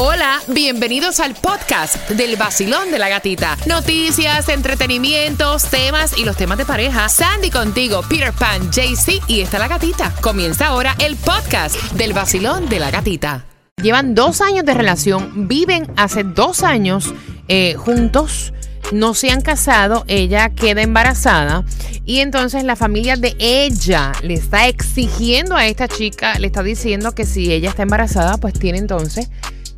Hola, bienvenidos al podcast del vacilón de la gatita. Noticias, entretenimientos, temas y los temas de pareja. Sandy contigo, Peter Pan, JC y está la gatita. Comienza ahora el podcast del vacilón de la gatita. Llevan dos años de relación, viven hace dos años eh, juntos no se han casado, ella queda embarazada y entonces la familia de ella le está exigiendo a esta chica, le está diciendo que si ella está embarazada, pues tiene entonces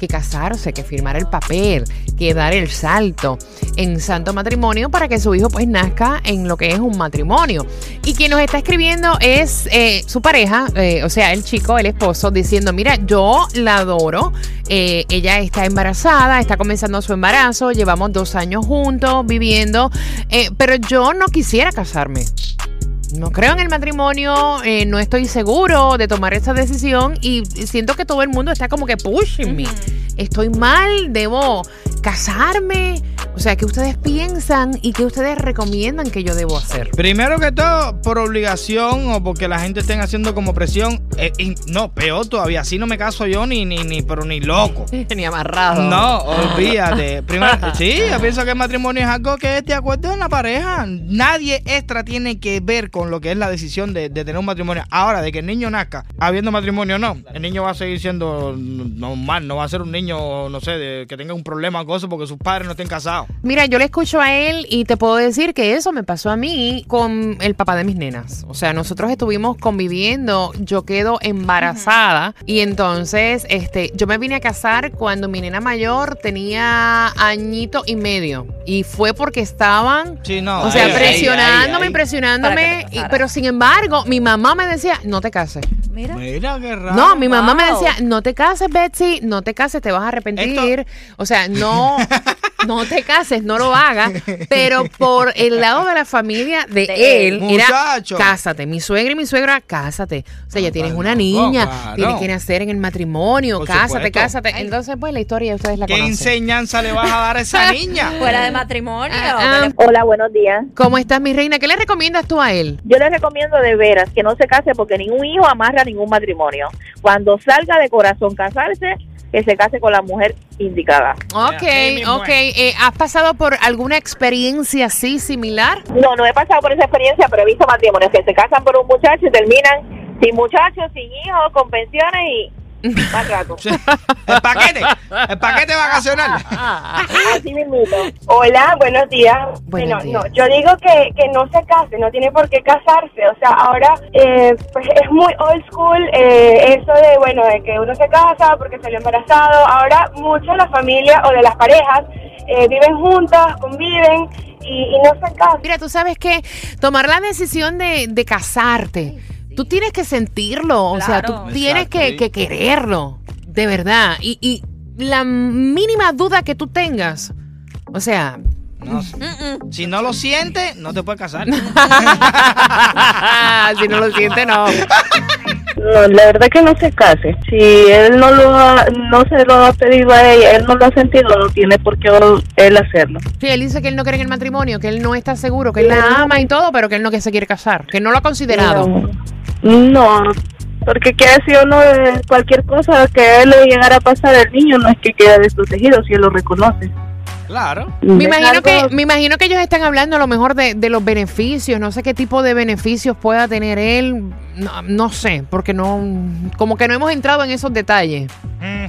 que casarse, que firmar el papel, que dar el salto en santo matrimonio para que su hijo pues nazca en lo que es un matrimonio. Y quien nos está escribiendo es eh, su pareja, eh, o sea, el chico, el esposo, diciendo, mira, yo la adoro, eh, ella está embarazada, está comenzando su embarazo, llevamos dos años juntos viviendo, pero yo no quisiera casarme no creo en el matrimonio, eh, no estoy seguro de tomar esa decisión y siento que todo el mundo está como que pushing me. Estoy mal, debo casarme. O sea, ¿qué ustedes piensan y qué ustedes recomiendan que yo debo hacer? Primero que todo, por obligación o porque la gente estén haciendo como presión. Eh, no, peor todavía, así no me caso yo ni, ni, ni, pero ni loco. ni amarrado. No, olvídate. Primero, sí, yo pienso que el matrimonio es algo que es de acuerdo en la pareja. Nadie extra tiene que ver con lo que es la decisión de, tener un matrimonio. Ahora, de que el niño nazca habiendo matrimonio o no, el niño va a seguir siendo normal, no va a ser un niño, no sé, de, que tenga un problema con eso porque sus padres no estén casados. Mira, yo le escucho a él y te puedo decir que eso me pasó a mí con el papá de mis nenas. O sea, nosotros estuvimos conviviendo, yo quedo embarazada y entonces este, yo me vine a casar cuando mi nena mayor tenía añito y medio. Y fue porque estaban, sí, no, o sea, presionándome, presionándome. pero sin embargo, mi mamá me decía, no te cases. Mira. Mira qué raro. No, mi mamá me decía, no te cases, Betsy, no te cases, te vas a arrepentir. O sea, no, no te cases, no lo hagas. Pero por el lado de la familia de, él, era, cásate. Mi suegra y mi suegra, cásate. O sea, ya tienes una niña, tienes que nacer en el matrimonio, cásate, cásate. Entonces, pues la historia ustedes la ¿Qué enseñanza le vas a dar a esa niña? Fuera de matrimonio. Ah, ah. Hola, buenos días. ¿Cómo estás, mi reina? ¿Qué le recomiendas tú a él? Yo le recomiendo de veras que no se case porque ningún hijo amarra ningún matrimonio. Cuando salga de corazón casarse, que se case con la mujer indicada. Ok, ok. Eh, ¿Has pasado por alguna experiencia así similar? No, no he pasado por esa experiencia, pero he visto matrimonios que se casan por un muchacho y terminan sin muchachos, sin hijos, con pensiones y más rato. el paquete, el paquete vacacional. Así mismo. Hola, buenos días. bueno, no, yo digo que, que no se case, no tiene por qué casarse. O sea, ahora eh, pues es muy old school eh, eso de, bueno, de que uno se casa porque salió embarazado. Ahora muchas de las familias o de las parejas eh, viven juntas, conviven y, no se casan. Mira, tú sabes que tomar la decisión de, de casarte tú tienes que sentirlo, o sea, tú tienes que, quererlo, de verdad. Y, y la mínima duda que tú tengas, o sea, Si no lo siente, no te puedes casar. si no lo siente, no. No, la verdad que no se case. Si él no lo no se lo ha pedido a ella, él no lo ha sentido, no tiene por qué él hacerlo. Sí, él dice que él no cree en el matrimonio, que él no está seguro, que él la ama y todo, pero que él no que se quiere casar, que no lo ha considerado. No, porque que si uno cualquier cosa que él le llegara a pasar al niño no es que quede desprotegido si él lo reconoce. Claro. Me imagino, que, me imagino que ellos están hablando a lo mejor de, los beneficios, no sé qué tipo de beneficios pueda tener él, no, sé, porque no, como que no hemos entrado en esos detalles. Mm.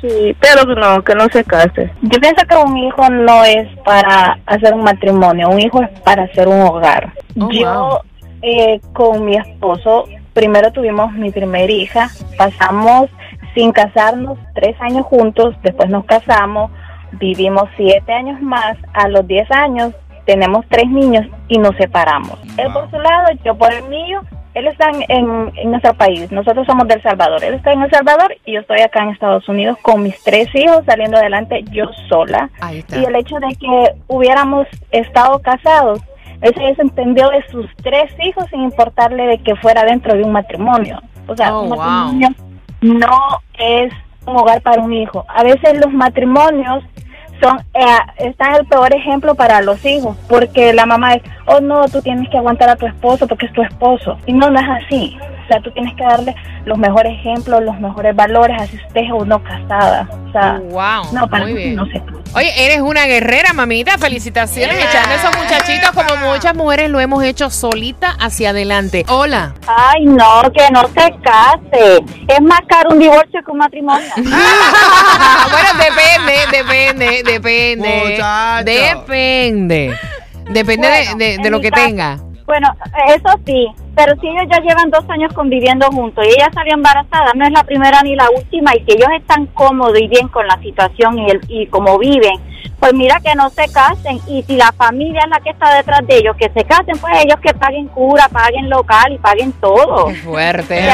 Sí, pero no, que no se case. Yo pienso que un hijo no es para hacer un matrimonio, un hijo es para hacer un hogar. Oh, Yo eh, con mi esposo, primero tuvimos mi primera hija, pasamos sin casarnos tres años juntos, después nos casamos, vivimos siete años más, a los diez años tenemos tres niños y nos separamos. Él por su lado, yo por el mío, él está en, en, nuestro país, nosotros somos del Salvador, él está en El Salvador y yo estoy acá en Estados Unidos con mis tres hijos saliendo adelante yo sola. Y el hecho de que hubiéramos estado casados él se desentendió de sus tres hijos sin importarle de que fuera dentro de un matrimonio. O sea, oh, un matrimonio no es un hogar para un hijo. A veces los matrimonios son eh, están el peor ejemplo para los hijos, porque la mamá es, oh no, tú tienes que aguantar a tu esposo porque es tu esposo. Y no, no es así. Sea, tú tienes que darle los mejores ejemplos, los mejores valores, así estés o no casada. O sea, wow, no, para muy mí bien. no se Oye, eres una guerrera, mamita. Felicitaciones. Echando esos muchachitos como muchas mujeres lo hemos hecho solita hacia adelante. Hola. Ay, no, que no se case. Es más caro un divorcio que un matrimonio. bueno, depende, depende, depende. Muchacho. Depende. Depende de- Bueno, de, de en lo que caso- tenga. Bueno, eso sí, pero si ellos ya llevan dos años conviviendo juntos y ella salió embarazada, no es la primera ni la última, y si ellos están cómodos y bien con la situación y, el, y como viven, pues mira que no se casen, y si la familia es la que está detrás de ellos, que se casen, pues ellos que paguen cura, paguen local y paguen todo. Qué fuerte.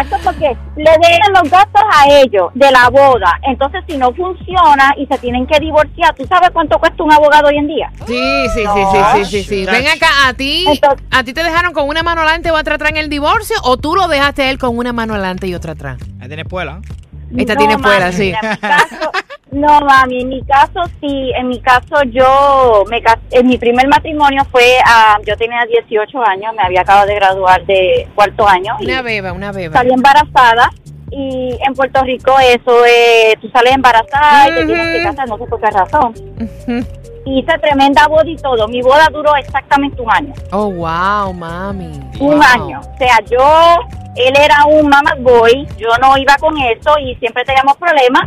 Exacto, porque le deben los gastos a ellos de la boda. Entonces, si no funciona y se tienen que divorciar, ¿tú sabes cuánto cuesta un abogado hoy en día? Sí, sí, sí, sí, sí, sí, sí. Ven acá, a ti, Entonces- a ti te dejaron con una mano adelante o otra atrás en el divorcio, o tú lo dejaste a él con una mano adelante y otra atrás. Ahí tienes espuela. Esta tiene mami, fuera, sí. mira, en mi caso- no, mami, en mi caso sí, en mi caso yo, me en mi primer matrimonio fue, a, yo tenía 18 años, me había acabado de graduar de cuarto año Una beba, una beba. salí embarazada y en Puerto Rico eso es, tú sales embarazada y te tienes que casar, no sé por qué razón. Ujú. Hice tremenda boda y todo, mi boda duró exactamente un año. Oh, wow, mami. un Wow. año. O sea, yo, él era un mama's boy, yo no iba con eso y siempre teníamos problemas.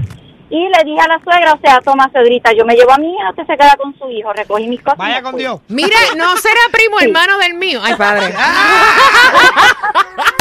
Y le dije a la suegra, o sea, toma, suegrita, yo me llevo a mi hija, usted se queda con su hijo, recogí mis cosas. Vaya con fui. Dios. Mira, no será primo hermano del mío. Ay, padre.